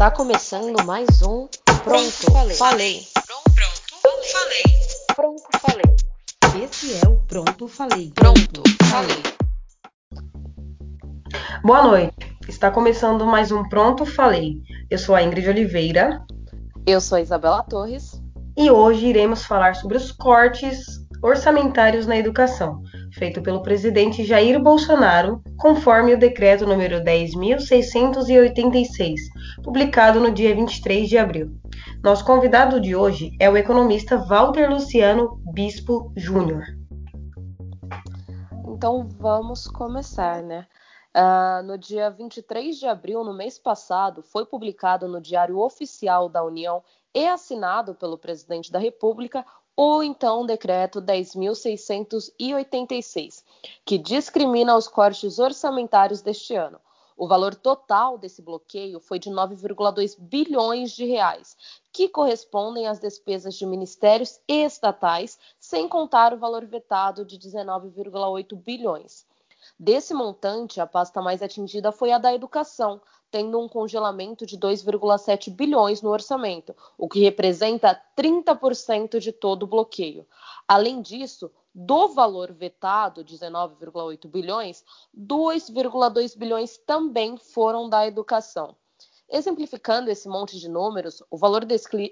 Está começando mais um Pronto, falei. falei. Pronto, falei. Pronto, falei. Esse é o Pronto, falei. Pronto, falei. Boa noite. Está começando mais um Pronto, falei. Eu sou a Ingrid Oliveira. Eu sou a Isabela Torres. E hoje iremos falar sobre os cortes orçamentários na educação, feito pelo presidente Jair Bolsonaro, conforme o decreto número 10.686, publicado no dia 23 de abril. Nosso convidado de hoje é o economista Walter Luciano Bispo Júnior. Então vamos começar, né? Uh, no dia 23 de abril, no mês passado, foi publicado no Diário Oficial da União e assinado pelo presidente da República ou então o decreto 10.686, que discrimina os cortes orçamentários deste ano. O valor total desse bloqueio foi de 9,2 bilhões de reais, que correspondem às despesas de ministérios estatais, sem contar o valor vetado de 19,8 bilhões. Desse montante, a pasta mais atingida foi a da educação, tendo um congelamento de 2,7 bilhões no orçamento, o que representa 30% de todo o bloqueio. Além disso, do valor vetado, 19,8 bilhões, 2,2 bilhões também foram da educação. Exemplificando esse monte de números, o valor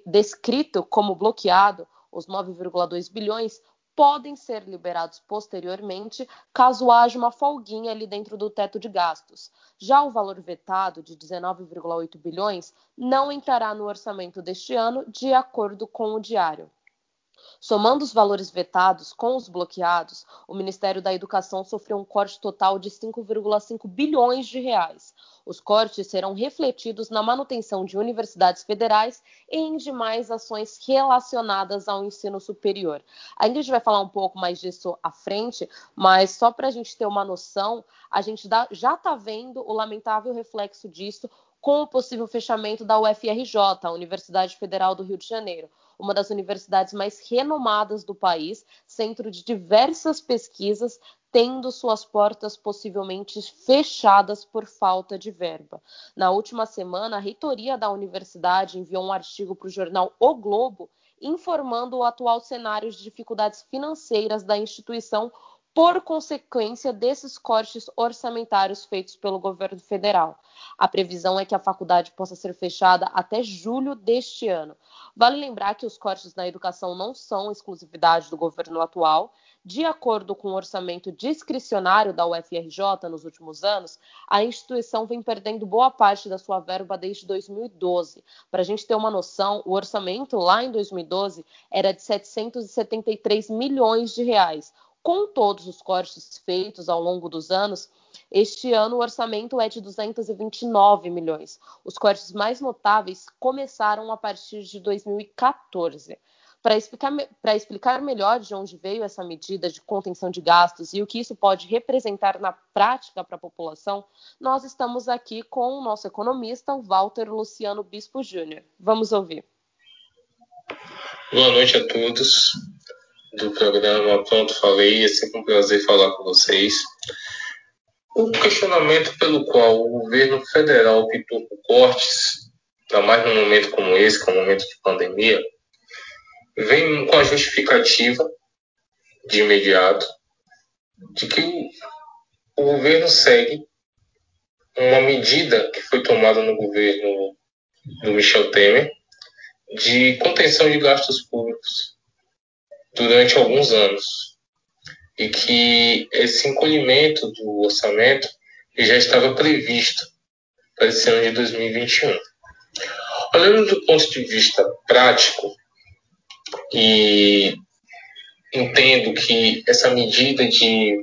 descrito como bloqueado, os 9,2 bilhões, podem ser liberados posteriormente, caso haja uma folguinha ali dentro do teto de gastos. Já o valor vetado, de 19,8 bilhões, não entrará no orçamento deste ano, de acordo com o diário. Somando os valores vetados com os bloqueados, o Ministério da Educação sofreu um corte total de 5,5 bilhões de reais. Os cortes serão refletidos na manutenção de universidades federais e em demais ações relacionadas ao ensino superior. Ainda a gente vai falar um pouco mais disso à frente, mas só para a gente ter uma noção, a gente já está vendo o lamentável reflexo disso com o possível fechamento da UFRJ, a Universidade Federal do Rio de Janeiro uma das universidades mais renomadas do país, centro de diversas pesquisas, tendo suas portas possivelmente fechadas por falta de verba. Na última semana, a reitoria da universidade enviou um artigo para o jornal O Globo informando o atual cenário de dificuldades financeiras da instituição por consequência desses cortes orçamentários feitos pelo governo federal. A previsão é que a faculdade possa ser fechada até julho deste ano. Vale lembrar que os cortes na educação não são exclusividade do governo atual. De acordo com o orçamento discricionário da UFRJ nos últimos anos, a instituição vem perdendo boa parte da sua verba desde 2012. Para a gente ter uma noção, o orçamento lá em 2012 era de 773 milhões de reais com todos os cortes feitos ao longo dos anos, este ano o orçamento é de 229 milhões. Os cortes mais notáveis começaram a partir de 2014. Para explicar, explicar melhor de onde veio essa medida de contenção de gastos e o que isso pode representar na prática para a população, nós estamos aqui com o nosso economista, o Walter Luciano Bispo Júnior. Vamos ouvir. Boa noite a todos do programa Pronto Falei. É sempre um prazer falar com vocês. O questionamento pelo qual o governo federal optou por cortes, ainda mais num momento como esse, que é um momento de pandemia, vem com a justificativa de imediato de que o, o governo segue uma medida que foi tomada no governo do Michel Temer de contenção de gastos públicos durante alguns anos e que esse encolhimento do orçamento já estava previsto para esse ano de 2021. Olhando do ponto de vista prático, e entendo que essa medida de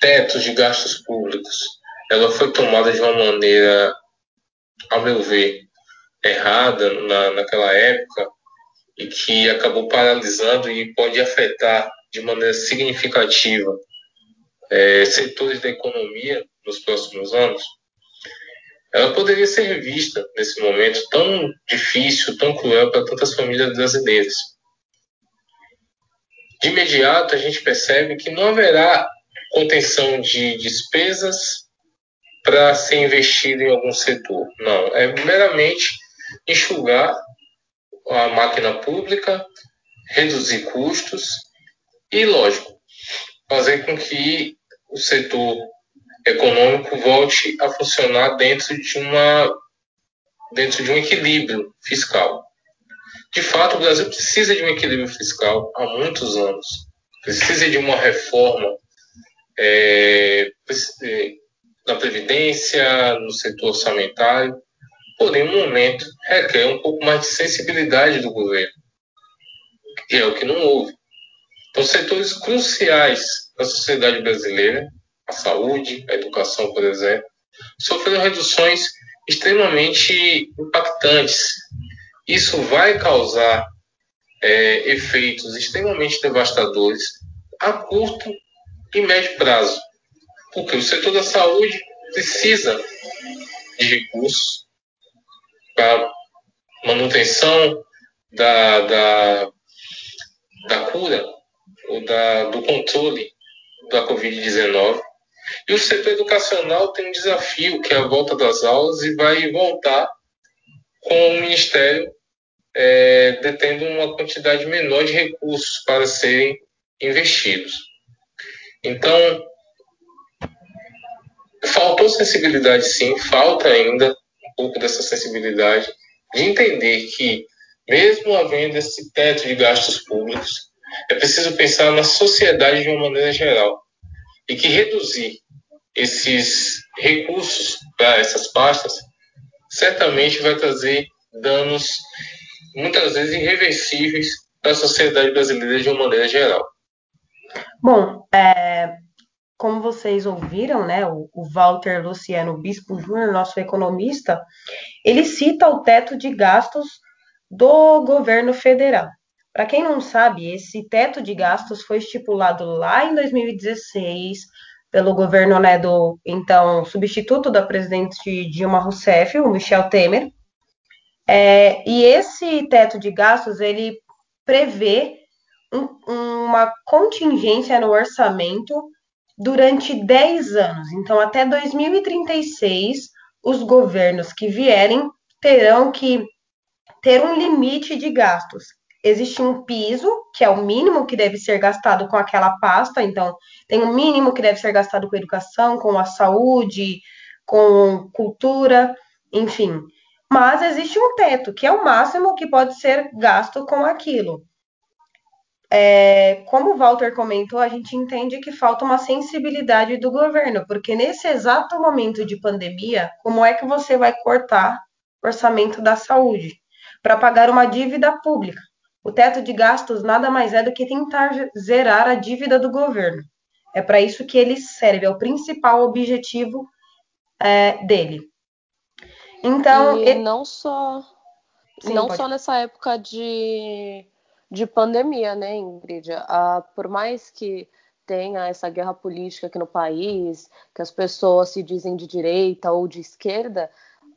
teto de gastos públicos ela foi tomada de uma maneira, ao meu ver, errada na, naquela época, e que acabou paralisando e pode afetar de maneira significativa é, setores da economia nos próximos anos, ela poderia ser vista nesse momento tão difícil, tão cruel para tantas famílias brasileiras. De imediato, a gente percebe que não haverá contenção de despesas para ser investido em algum setor. Não, é meramente enxugar a máquina pública, reduzir custos e, lógico, fazer com que o setor econômico volte a funcionar dentro de uma dentro de um equilíbrio fiscal. De fato, o Brasil precisa de um equilíbrio fiscal há muitos anos. Precisa de uma reforma é, é na Previdência, no setor orçamentário. Porém, no momento, requer um pouco mais de sensibilidade do governo, que é o que não houve. Então, setores cruciais da sociedade brasileira, a saúde, a educação, por exemplo, sofreram reduções extremamente impactantes. Isso vai causar é, efeitos extremamente devastadores a curto e médio prazo, porque o setor da saúde precisa de recursos para manutenção da, da, da cura ou da, do controle da Covid-19 e o setor educacional tem um desafio, que é a volta das aulas, e vai voltar com o Ministério é, detendo uma quantidade menor de recursos para serem investidos. Então, faltou sensibilidade, sim, falta ainda um pouco dessa sensibilidade de entender que, mesmo havendo esse teto de gastos públicos, é preciso pensar na sociedade de uma maneira geral e que reduzir esses recursos para essas pastas certamente vai trazer danos muitas vezes irreversíveis para a sociedade brasileira de uma maneira geral. Bom, é, como vocês ouviram, né, o, o Walter Luciano Bispo Júnior, nosso economista, ele cita o teto de gastos do governo federal. Para quem não sabe, esse teto de gastos foi estipulado lá em 2016 pelo governo né, do então substituto da presidente Dilma Rousseff, o Michel Temer. É, e esse teto de gastos ele prevê um, uma contingência no orçamento durante 10 anos. Então, até 2036, os governos que vierem terão que ter um limite de gastos existe um piso, que é o mínimo que deve ser gastado com aquela pasta, então tem um mínimo que deve ser gastado com educação, com a saúde, com cultura, enfim. Mas existe um teto, que é o máximo que pode ser gasto com aquilo. É, como o Walter comentou, a gente entende que falta uma sensibilidade do governo, porque nesse exato momento de pandemia, como é que você vai cortar o orçamento da saúde para pagar uma dívida pública? O teto de gastos nada mais é do que tentar zerar a dívida do governo. É para isso que ele serve, é o principal objetivo é, dele. Então, e ele... não só Sim, não só nessa época de, de pandemia, né, Ingrid? Ah, por mais que tenha essa guerra política aqui no país, que as pessoas se dizem de direita ou de esquerda,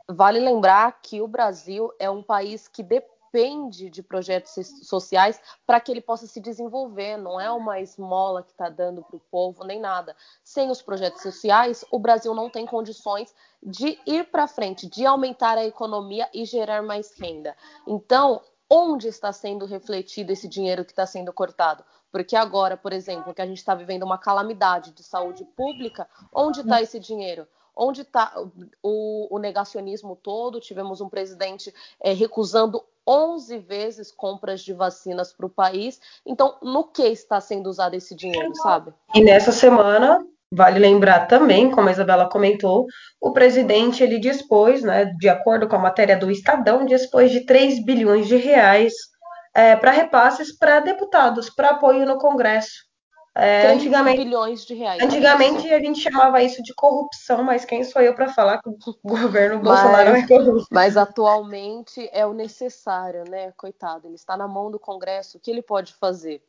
vale lembrar que o Brasil é um país que depende de projetos sociais para que ele possa se desenvolver, não é uma esmola que está dando para o povo, nem nada. Sem os projetos sociais, o Brasil não tem condições de ir para frente, de aumentar a economia e gerar mais renda. Então, onde está sendo refletido esse dinheiro que está sendo cortado? Porque agora, por exemplo, que a gente está vivendo uma calamidade de saúde pública, onde está esse dinheiro? Onde está o, o, negacionismo todo? Tivemos um presidente é, recusando 11 vezes compras de vacinas para o país. Então, no que está sendo usado esse dinheiro, sabe? E nessa semana, vale lembrar também, como a Isabela comentou, o presidente ele dispôs, né, de acordo com a matéria do Estadão, dispôs de 3 bilhões de reais é, para repasses para deputados, para apoio no Congresso. É, antigamente, bilhões de reais. Antigamente a gente chamava isso de corrupção, mas quem sou eu para falar que o governo mas, Bolsonaro é corrupto? Mas atualmente é o necessário, né? Coitado, ele está na mão do Congresso, o que ele pode fazer?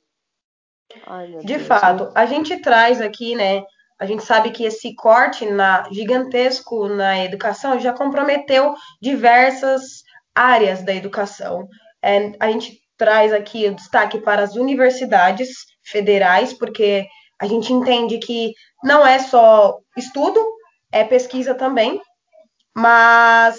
Ai, de Deus, fato, a gente traz aqui, né? A gente sabe que esse corte na, gigantesco na educação já comprometeu diversas áreas da educação. É, a gente traz aqui o destaque para as universidades federais, porque a gente entende que não é só estudo, é pesquisa também, mas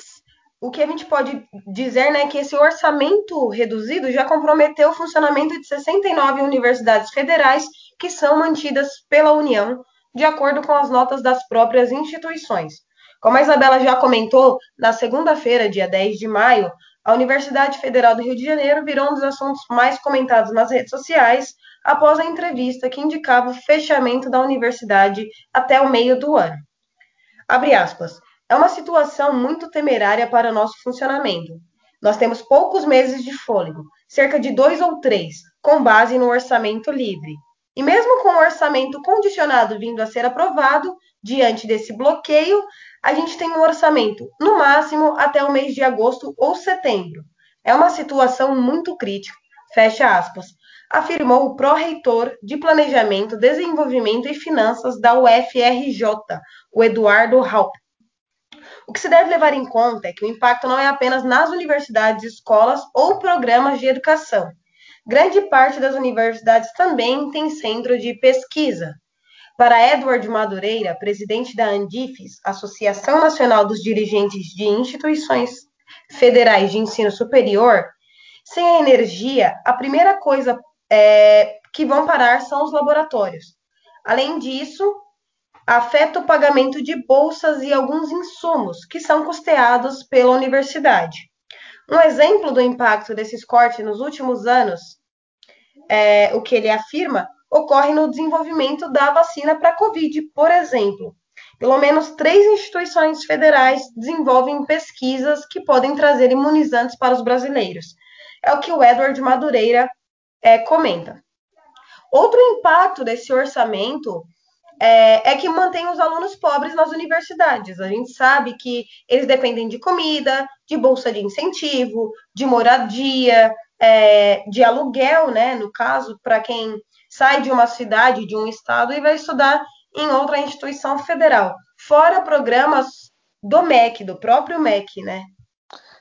o que a gente pode dizer né, é que esse orçamento reduzido já comprometeu o funcionamento de 69 universidades federais que são mantidas pela União, de acordo com as notas das próprias instituições. Como a Isabela já comentou, na segunda-feira, dia 10 de maio, a Universidade Federal do Rio de Janeiro virou um dos assuntos mais comentados nas redes sociais após a entrevista que indicava o fechamento da universidade até o meio do ano. Abre aspas. É uma situação muito temerária para nosso funcionamento. Nós temos poucos meses de fôlego, cerca de dois ou três, com base no orçamento livre. E mesmo com o orçamento condicionado vindo a ser aprovado, diante desse bloqueio, a gente tem um orçamento, no máximo, até o mês de agosto ou setembro. É uma situação muito crítica, fecha aspas, afirmou o pró-reitor de Planejamento, Desenvolvimento e Finanças da UFRJ, o Eduardo Halp. O que se deve levar em conta é que o impacto não é apenas nas universidades, escolas ou programas de educação. Grande parte das universidades também tem centro de pesquisa, para Edward Madureira, presidente da Andifes, Associação Nacional dos Dirigentes de Instituições Federais de Ensino Superior, sem a energia, a primeira coisa é, que vão parar são os laboratórios. Além disso, afeta o pagamento de bolsas e alguns insumos que são custeados pela universidade. Um exemplo do impacto desses cortes nos últimos anos, é, o que ele afirma, ocorre no desenvolvimento da vacina para a Covid, por exemplo. Pelo menos três instituições federais desenvolvem pesquisas que podem trazer imunizantes para os brasileiros. É o que o Edward Madureira é, comenta. Outro impacto desse orçamento é, é, que mantém os alunos pobres nas universidades. A gente sabe que eles dependem de comida, de bolsa de incentivo, de moradia, é, de aluguel, né? No caso, para quem sai de uma cidade, de um estado e vai estudar em outra instituição federal, fora programas do MEC, do próprio MEC, né?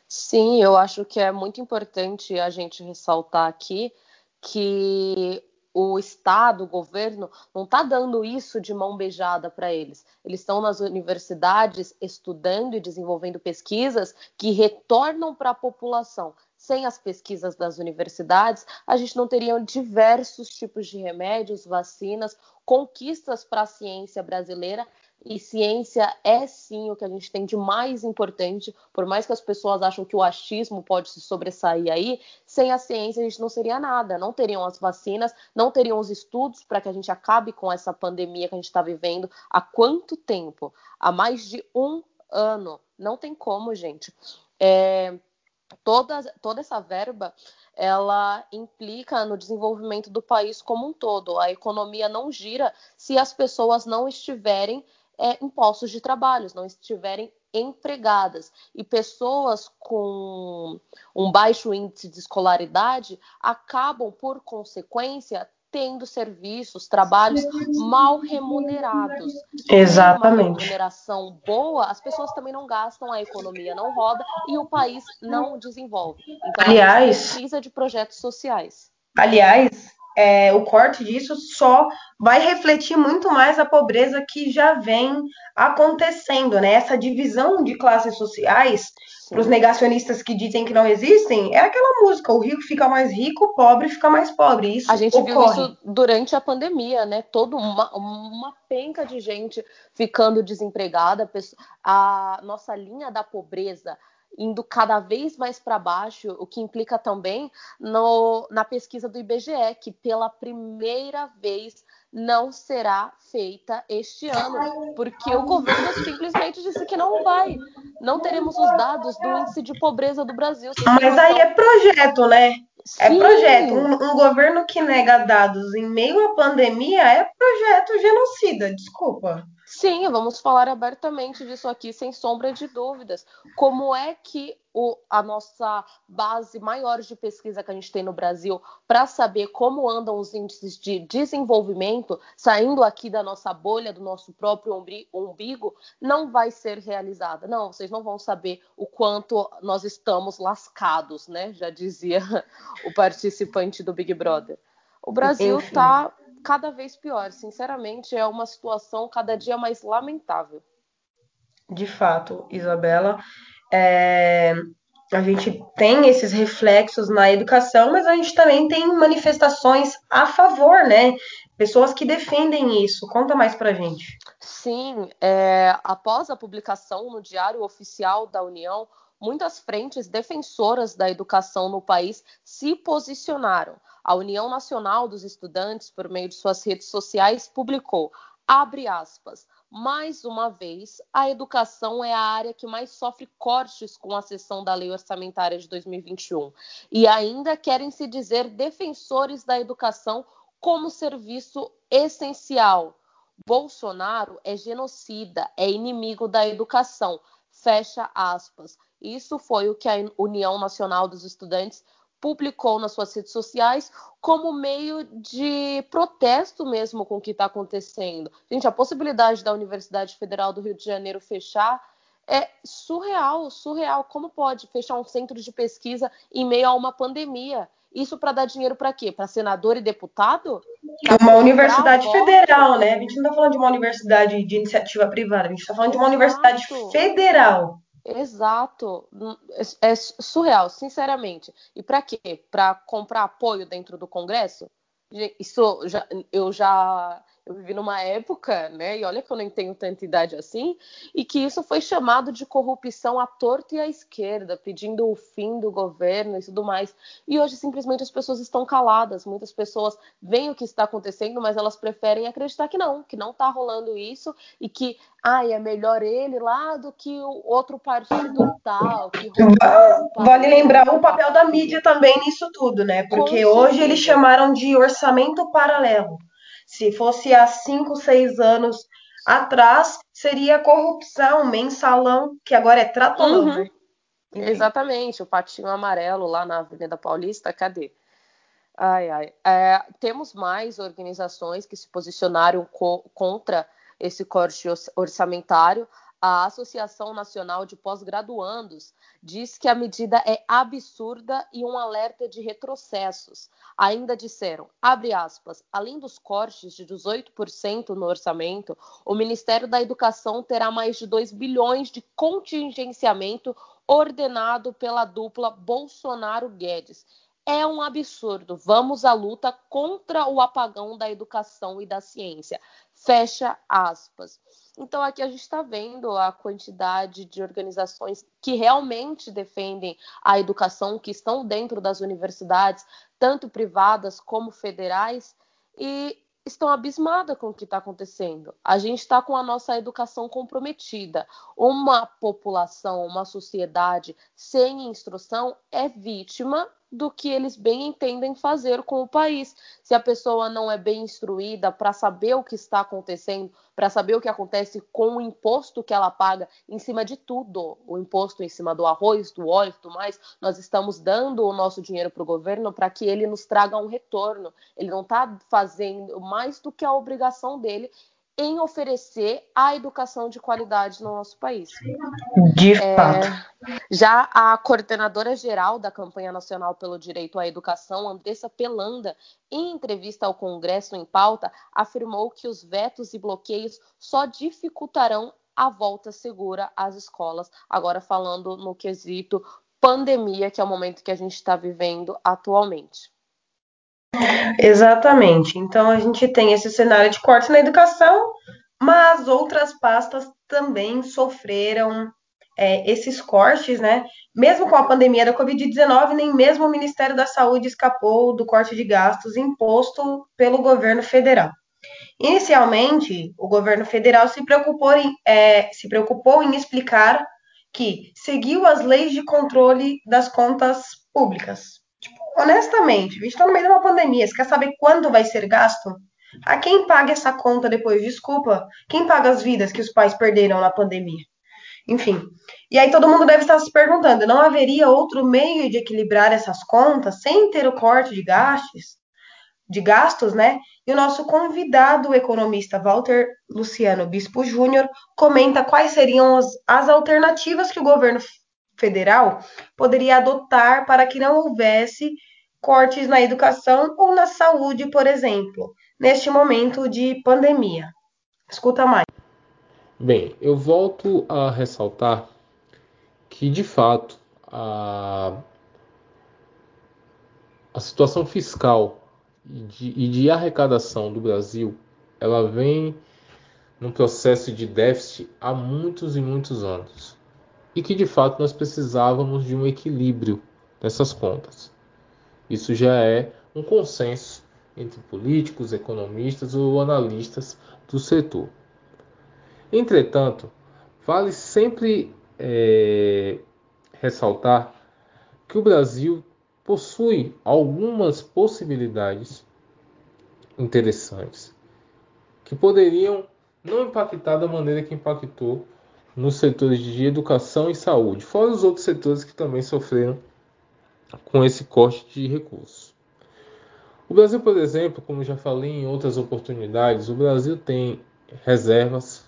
Sim, eu acho que é muito importante a gente ressaltar aqui que o Estado, o governo, não está dando isso de mão beijada para eles. Eles estão nas universidades estudando e desenvolvendo pesquisas que retornam para a população sem as pesquisas das universidades, a gente não teria diversos tipos de remédios, vacinas, conquistas para a ciência brasileira. E ciência é sim o que a gente tem de mais importante, por mais que as pessoas acham que o achismo pode se sobressair aí, sem a ciência a gente não seria nada, não teriam as vacinas, não teriam os estudos para que a gente acabe com essa pandemia que a gente está vivendo há quanto tempo? Há mais de um ano. Não tem como, gente. É, toda, toda essa verba ela implica no desenvolvimento do país como um todo. A economia não gira se as pessoas não estiverem é, em postos de trabalho, não estiverem empregadas. E pessoas com um baixo índice de escolaridade acabam, por consequência, tendo serviços, trabalhos mal remunerados. Exatamente. Uma remuneração boa, as pessoas também não gastam, a economia não roda e o país não desenvolve. Então, aliás, precisa de projetos sociais. Aliás, é, o corte disso só vai refletir muito mais a pobreza que já vem acontecendo, né? Essa divisão de classes sociais para os negacionistas que dizem que não existem, é aquela música: o rico fica mais rico, o pobre fica mais pobre. Isso a gente ocorre. viu isso durante a pandemia, né? Toda uma, uma penca de gente ficando desempregada, a nossa linha da pobreza indo cada vez mais para baixo, o que implica também no, na pesquisa do IBGE, que pela primeira vez não será feita este ano, porque o governo simplesmente disse que não vai. Não teremos os dados do índice de pobreza do Brasil. Mas aí é projeto, né? É Sim. Projeto. Um, um, governo que nega dados em meio à pandemia é projeto genocida, desculpa. Sim, vamos falar abertamente disso aqui, sem sombra de dúvidas. Como é que o, a nossa base maior de pesquisa que a gente tem no Brasil para saber como andam os índices de desenvolvimento, saindo aqui da nossa bolha, do nosso próprio umbigo, não vai ser realizada. Não, vocês não vão saber o quanto nós estamos lascados, né? Já dizia o participante do Big Brother. O Brasil está cada vez pior. Sinceramente, é uma situação cada dia mais lamentável. De fato, Isabela, é, a gente tem esses reflexos na educação, mas a gente também tem manifestações a favor, né? Pessoas que defendem isso. Conta mais pra gente. Sim, é, após a publicação no Diário Oficial da União, muitas frentes defensoras da educação no país se posicionaram. A União Nacional dos Estudantes, por meio de suas redes sociais, publicou, abre aspas, mais uma vez, a educação é a área que mais sofre cortes com a sessão da Lei Orçamentária de 2021 e ainda querem se dizer defensores da educação como serviço essencial. Bolsonaro é genocida, é inimigo da educação. Fecha aspas. Isso foi o que a União Nacional dos Estudantes publicou nas suas redes sociais como meio de protesto mesmo com o que está acontecendo. Gente, a possibilidade da Universidade Federal do Rio de Janeiro fechar é surreal, surreal. Como pode fechar um centro de pesquisa em meio a uma pandemia? Isso para dar dinheiro para quê? Para senador e deputado? Pra uma universidade federal, né? A gente não está falando de uma universidade de iniciativa privada, a gente está falando de uma universidade federal. Exato. É surreal, sinceramente. E para quê? Para comprar apoio dentro do Congresso? Isso já, eu já eu vivi numa época, né, e olha que eu nem tenho tanta idade assim, e que isso foi chamado de corrupção à torta e à esquerda, pedindo o fim do governo e tudo mais. E hoje simplesmente as pessoas estão caladas. Muitas pessoas veem o que está acontecendo, mas elas preferem acreditar que não, que não está rolando isso e que ah, é melhor ele lá do que o outro partido tal. Que vale lembrar o papel da mídia também nisso tudo, né? Porque hoje eles chamaram de orçamento paralelo. Se fosse há cinco, seis anos atrás, seria corrupção, mensalão, que agora é tratolão, uhum. né? Exatamente, o patinho amarelo lá na Avenida Paulista, cadê? Ai, ai. É, temos mais organizações que se posicionaram co contra esse corte orçamentário a Associação Nacional de Pós-Graduandos diz que a medida é absurda e um alerta de retrocessos. Ainda disseram, abre aspas, além dos cortes de 18% no orçamento, o Ministério da Educação terá mais de 2 bilhões de contingenciamento ordenado pela dupla Bolsonaro-Guedes. É um absurdo. Vamos à luta contra o apagão da educação e da ciência. Fecha aspas. Então, aqui a gente está vendo a quantidade de organizações que realmente defendem a educação, que estão dentro das universidades, tanto privadas como federais, e estão abismadas com o que está acontecendo. A gente está com a nossa educação comprometida. Uma população, uma sociedade sem instrução é vítima do que eles bem entendem fazer com o país. Se a pessoa não é bem instruída para saber o que está acontecendo, para saber o que acontece com o imposto que ela paga em cima de tudo, o imposto em cima do arroz, do óleo tudo mais, nós estamos dando o nosso dinheiro para o governo para que ele nos traga um retorno. Ele não está fazendo mais do que a obrigação dele em oferecer a educação de qualidade no nosso país. De é, fato. Já a coordenadora geral da campanha nacional pelo direito à educação, Andressa Pelanda, em entrevista ao Congresso em pauta, afirmou que os vetos e bloqueios só dificultarão a volta segura às escolas. Agora falando no quesito pandemia, que é o momento que a gente está vivendo atualmente. Exatamente. Então a gente tem esse cenário de corte na educação, mas outras pastas também sofreram é, esses cortes, né? Mesmo com a pandemia da Covid-19, nem mesmo o Ministério da Saúde escapou do corte de gastos imposto pelo governo federal. Inicialmente, o governo federal se preocupou em, é, se preocupou em explicar que seguiu as leis de controle das contas públicas, honestamente, a gente está no meio de uma pandemia. Você quer saber quando vai ser gasto? A quem paga essa conta depois? Desculpa. Quem paga as vidas que os pais perderam na pandemia? Enfim. E aí todo mundo deve estar se perguntando: não haveria outro meio de equilibrar essas contas sem ter o corte de gastos? De gastos, né? E o nosso convidado, o economista Walter Luciano Bispo Júnior, comenta quais seriam as, as alternativas que o governo federal poderia adotar para que não houvesse cortes na educação ou na saúde, por exemplo, neste momento de pandemia. Escuta mais. Bem, eu volto a ressaltar que, de fato, a, a situação fiscal e de, e de arrecadação do Brasil ela vem num processo de déficit há muitos e muitos anos. E que de fato nós precisávamos de um equilíbrio nessas contas. Isso já é um consenso entre políticos, economistas ou analistas do setor. Entretanto, vale sempre é, ressaltar que o Brasil possui algumas possibilidades interessantes que poderiam não impactar da maneira que impactou nos setores de educação e saúde, fora os outros setores que também sofreram com esse corte de recursos. O Brasil, por exemplo, como já falei em outras oportunidades, o Brasil tem reservas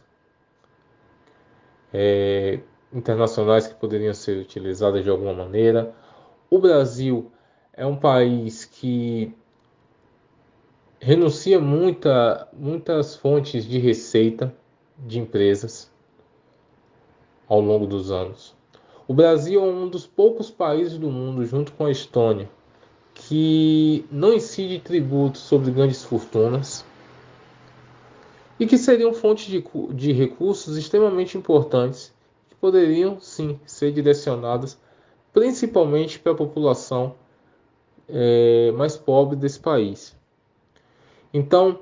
é, internacionais que poderiam ser utilizadas de alguma maneira. O Brasil é um país que renuncia muita, muitas fontes de receita de empresas ao longo dos anos. O Brasil é um dos poucos países do mundo, junto com a Estônia, que não incide tributos sobre grandes fortunas e que seriam fontes de, de recursos extremamente importantes que poderiam sim ser direcionadas principalmente para a população é, mais pobre desse país. Então,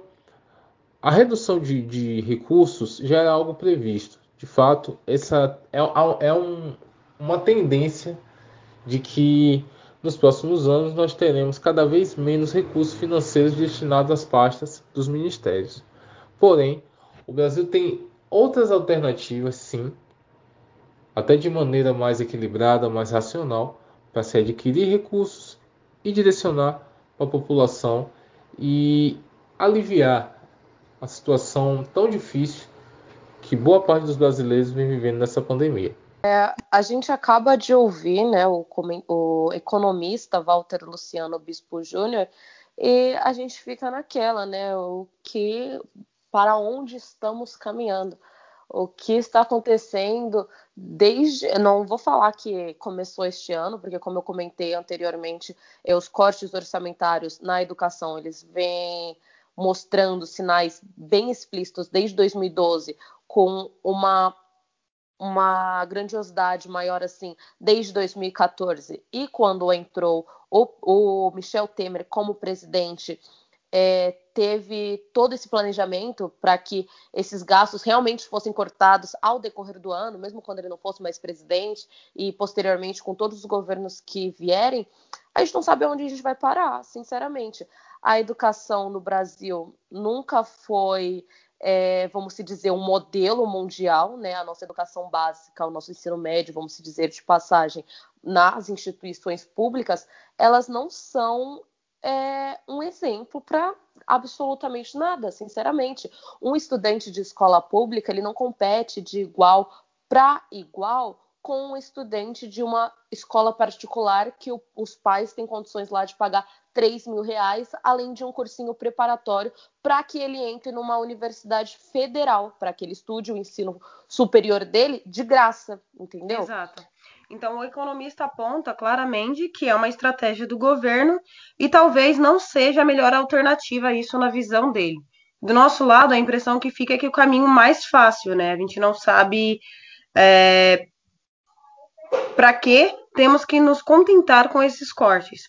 a redução de, de, recursos já era algo previsto. De fato, essa é, é um, uma tendência de que nos próximos anos nós teremos cada vez menos recursos financeiros destinados às pastas dos ministérios. Porém, o Brasil tem outras alternativas, sim, até de maneira mais equilibrada, mais racional, para se adquirir recursos e direcionar para a população e aliviar a situação tão difícil que boa parte dos brasileiros vem vivendo nessa pandemia. É, a gente acaba de ouvir né, o, o economista Walter Luciano Bispo Júnior e a gente fica naquela, né? O que para onde estamos caminhando? O que está acontecendo desde. Não vou falar que começou este ano, porque, como eu comentei anteriormente, os cortes orçamentários na educação eles vêm mostrando sinais bem explícitos desde 2012, com uma uma grandiosidade maior assim desde 2014 e quando entrou o, o Michel Temer como presidente é, teve todo esse planejamento para que esses gastos realmente fossem cortados ao decorrer do ano, mesmo quando ele não fosse mais presidente e posteriormente com todos os governos que vierem, a gente não sabe onde a gente vai parar, sinceramente. A educação no Brasil nunca foi é, vamos se dizer, um modelo mundial, né? A nossa educação básica, o nosso ensino médio, vamos se dizer de passagem, nas instituições públicas, elas não são é, um exemplo para absolutamente nada, sinceramente. Um estudante de escola pública, ele não compete de igual para igual com um estudante de uma escola particular que o, os pais têm condições lá de pagar 3 mil reais, além de um cursinho preparatório para que ele entre numa universidade federal, para que ele estude o ensino superior dele de graça, entendeu? Exato. Então, o economista aponta claramente que é uma estratégia do governo e talvez não seja a melhor alternativa a isso na visão dele. Do nosso lado, a impressão que fica é que o caminho mais fácil, né? A gente não sabe é, para que temos que nos contentar com esses cortes?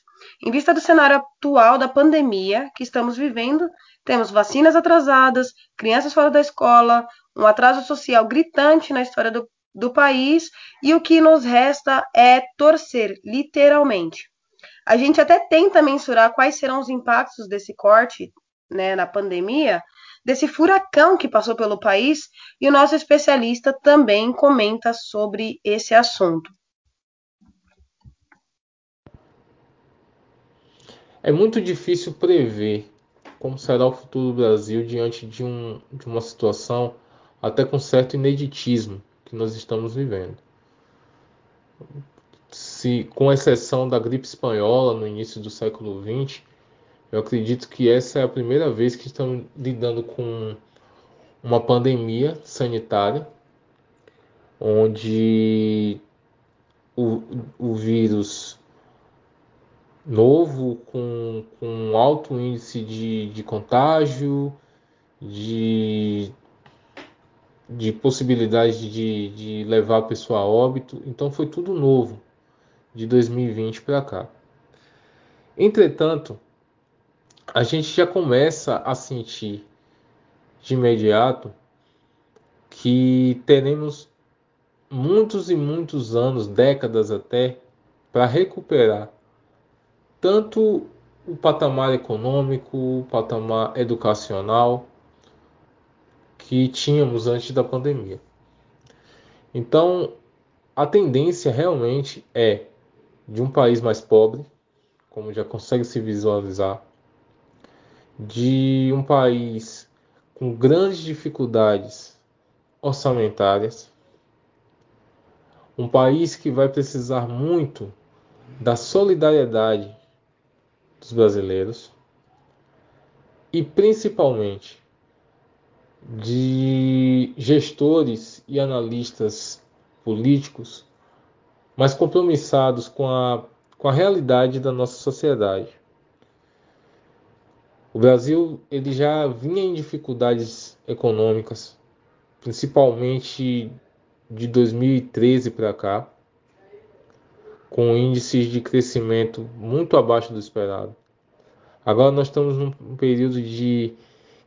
Em vista do cenário atual da pandemia que estamos vivendo, temos vacinas atrasadas, crianças fora da escola, um atraso social gritante na história do, do país e o que nos resta é torcer, literalmente. A gente até tenta mensurar quais serão os impactos desse corte né, na pandemia, desse furacão que passou pelo país, e o nosso especialista também comenta sobre esse assunto. É muito difícil prever como será o futuro do Brasil diante de, um, de uma situação até com certo ineditismo que nós estamos vivendo. Se, com exceção da gripe espanhola no início do século XX, eu acredito que essa é a primeira vez que estamos lidando com uma pandemia sanitária, onde o, o vírus novo, com, com alto índice de, de contágio, de, de possibilidade de, de levar a pessoa a óbito. Então foi tudo novo de 2020 para cá. Entretanto, a gente já começa a sentir de imediato que teremos muitos e muitos anos, décadas até, para recuperar tanto o patamar econômico, o patamar educacional que tínhamos antes da pandemia. Então, a tendência realmente é de um país mais pobre, como já consegue se visualizar, de um país com grandes dificuldades orçamentárias, um país que vai precisar muito da solidariedade dos brasileiros e principalmente de gestores e analistas políticos mais compromissados com a, com a realidade da nossa sociedade. O Brasil ele já vinha em dificuldades econômicas, principalmente de 2013 para cá, com índices de crescimento muito abaixo do esperado. Agora nós estamos num período de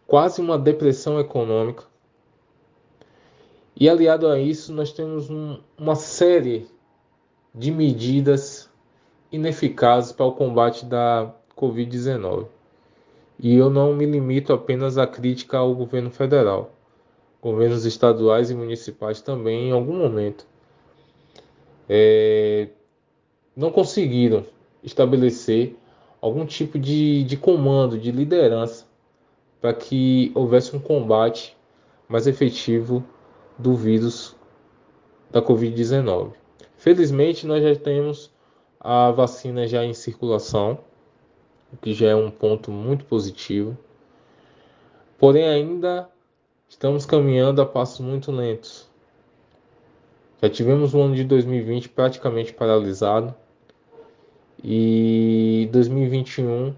quase uma depressão econômica. E aliado a isso, nós temos um, uma série de medidas ineficazes para o combate da Covid-19. E eu não me limito apenas à crítica ao governo federal governos estaduais e municipais também, em algum momento, é, não conseguiram estabelecer algum tipo de, de comando, de liderança, para que houvesse um combate mais efetivo do vírus da Covid-19. Felizmente, nós já temos a vacina já em circulação, o que já é um ponto muito positivo. Porém, ainda Estamos caminhando a passos muito lentos. Já tivemos o ano de 2020 praticamente paralisado e 2021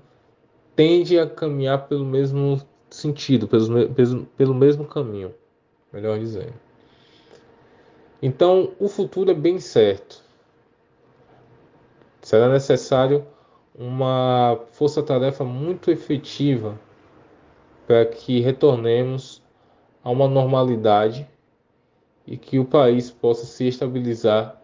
tende a caminhar pelo mesmo sentido, pelo, pelo mesmo caminho, melhor dizendo. Então, o futuro é bem certo. Será necessário uma força-tarefa muito efetiva para que retornemos a uma normalidade e que o país possa se estabilizar.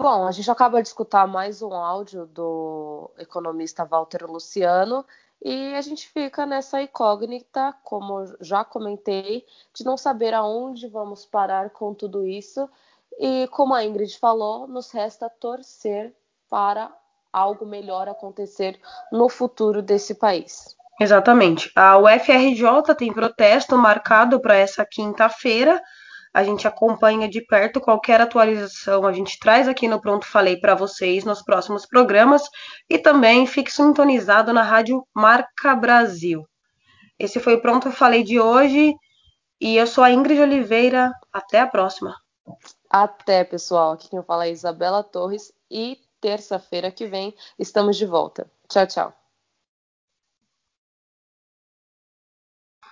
Bom, a gente acaba de escutar mais um áudio do economista Walter Luciano e a gente fica nessa incógnita, como já comentei, de não saber aonde vamos parar com tudo isso. E como a Ingrid falou, nos resta torcer para algo melhor acontecer no futuro desse país. Exatamente. A UFRJ tem protesto marcado para essa quinta-feira. A gente acompanha de perto qualquer atualização, a gente traz aqui no Pronto Falei para vocês nos próximos programas e também fique sintonizado na Rádio Marca Brasil. Esse foi o Pronto Falei de hoje e eu sou a Ingrid Oliveira. Até a próxima. Até, pessoal. Aqui quem fala é Isabela Torres e terça-feira que vem estamos de volta. Tchau, tchau.